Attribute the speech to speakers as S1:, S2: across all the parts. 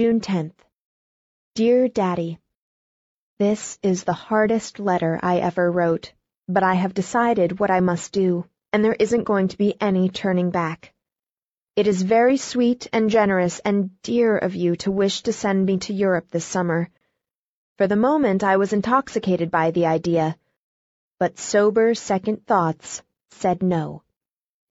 S1: June 10th. Dear Daddy, This is the hardest letter I ever wrote, but I have decided what I must do, and there isn't going to be any turning back. It is very sweet and generous and dear of you to wish to send me to Europe this summer. For the moment I was intoxicated by the idea, but sober second thoughts said no.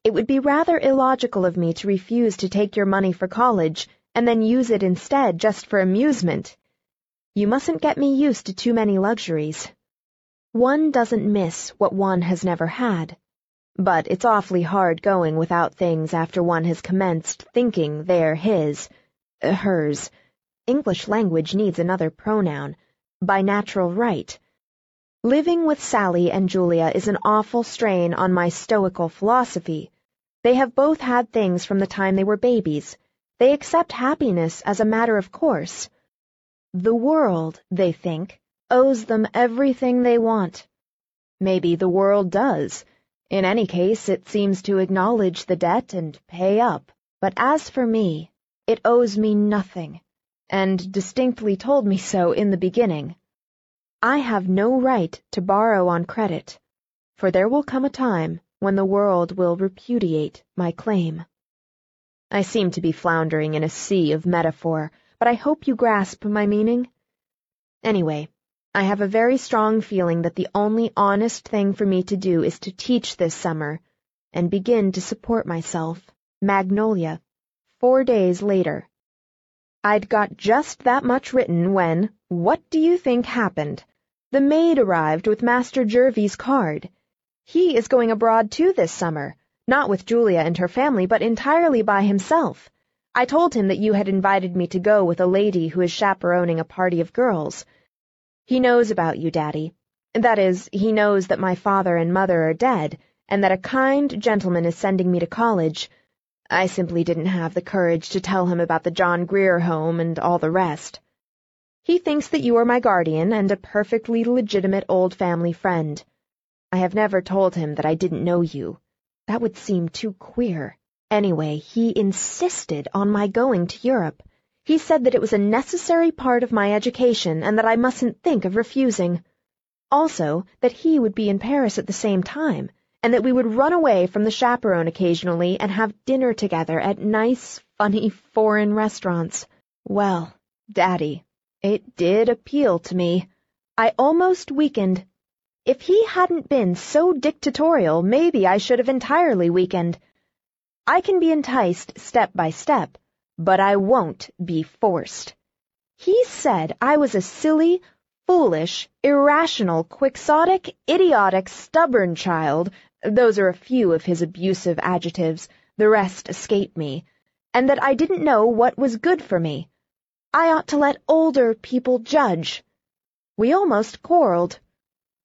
S1: It would be rather illogical of me to refuse to take your money for college and then use it instead just for amusement. You mustn't get me used to too many luxuries. One doesn't miss what one has never had. But it's awfully hard going without things after one has commenced thinking they're his, uh, hers. English language needs another pronoun, by natural right. Living with Sallie and Julia is an awful strain on my stoical philosophy. They have both had things from the time they were babies. They accept happiness as a matter of course. The world, they think, owes them everything they want. Maybe the world does. In any case, it seems to acknowledge the debt and pay up. But as for me, it owes me nothing, and distinctly told me so in the beginning. I have no right to borrow on credit, for there will come a time when the world will repudiate my claim. I seem to be floundering in a sea of metaphor, but I hope you grasp my meaning. Anyway, I have a very strong feeling that the only honest thing for me to do is to teach this summer and begin to support myself. Magnolia. Four days later. I'd got just that much written when, what do you think happened? The maid arrived with Master Jervie's card. He is going abroad too this summer, not with Julia and her family, but entirely by himself. I told him that you had invited me to go with a lady who is chaperoning a party of girls. He knows about you, Daddy. That is, he knows that my father and mother are dead, and that a kind gentleman is sending me to college. I simply didn't have the courage to tell him about the John Grier home and all the rest. He thinks that you are my guardian and a perfectly legitimate old family friend. I have never told him that I didn't know you. That would seem too queer. Anyway, he insisted on my going to Europe. He said that it was a necessary part of my education and that I mustn't think of refusing. Also, that he would be in Paris at the same time, and that we would run away from the chaperone occasionally and have dinner together at nice, funny foreign restaurants. Well, Daddy, it did appeal to me. I almost weakened. If he hadn't been so dictatorial, maybe I should have entirely weakened. I can be enticed step by step but I won't be forced. He said I was a silly, foolish, irrational, quixotic, idiotic, stubborn child, those are a few of his abusive adjectives, the rest escape me, and that I didn't know what was good for me. I ought to let older people judge. We almost quarreled.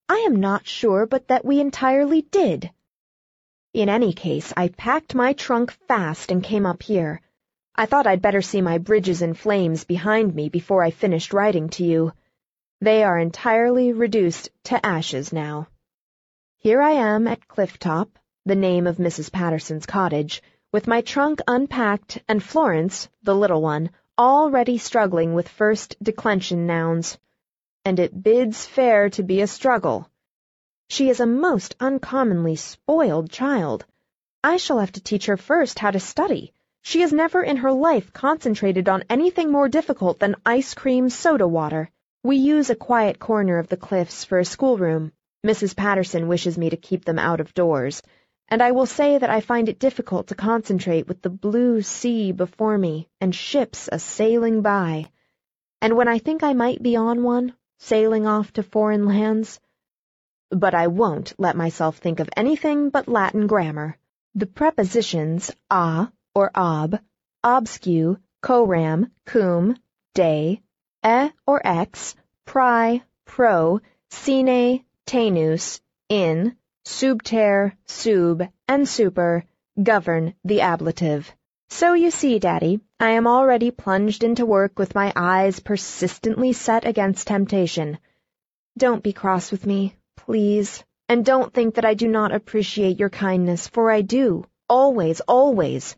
S1: I am not sure but that we entirely did. In any case, I packed my trunk fast and came up here. I thought I'd better see my bridges in flames behind me before I finished writing to you. They are entirely reduced to ashes now. Here I am at Clifftop, the name of Mrs. Patterson's cottage, with my trunk unpacked and Florence, the little one, already struggling with first declension nouns. And it bids fair to be a struggle. She is a most uncommonly spoiled child. I shall have to teach her first how to study she has never in her life concentrated on anything more difficult than ice cream soda water. We use a quiet corner of the cliffs for a schoolroom. Mrs. Patterson wishes me to keep them out of doors, and I will say that I find it difficult to concentrate with the blue sea before me and ships a sailing by. And when I think I might be on one, sailing off to foreign lands, but I won't let myself think of anything but Latin grammar. The prepositions a, or ab, absque, coram, cum, de, e or ex, prae, pro, sine, tenus, in, subter, sub, and super, govern the ablative. So you see, Daddy, I am already plunged into work with my eyes persistently set against temptation. Don't be cross with me, please, and don't think that I do not appreciate your kindness, for I do, always, always.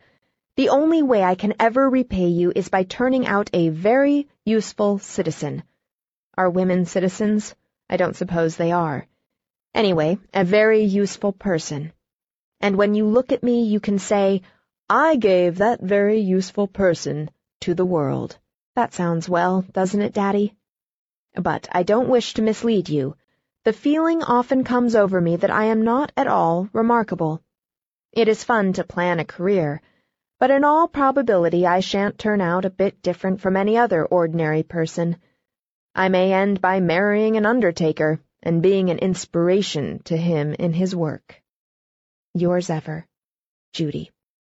S1: The only way I can ever repay you is by turning out a very useful citizen. Are women citizens? I don't suppose they are. Anyway, a very useful person. And when you look at me, you can say, I gave that very useful person to the world. That sounds well, doesn't it, Daddy? But I don't wish to mislead you. The feeling often comes over me that I am not at all remarkable. It is fun to plan a career, but in all probability I shan't turn out a bit different from any other ordinary person. I may end by marrying an undertaker and being an inspiration to him in his work. Yours ever, Judy.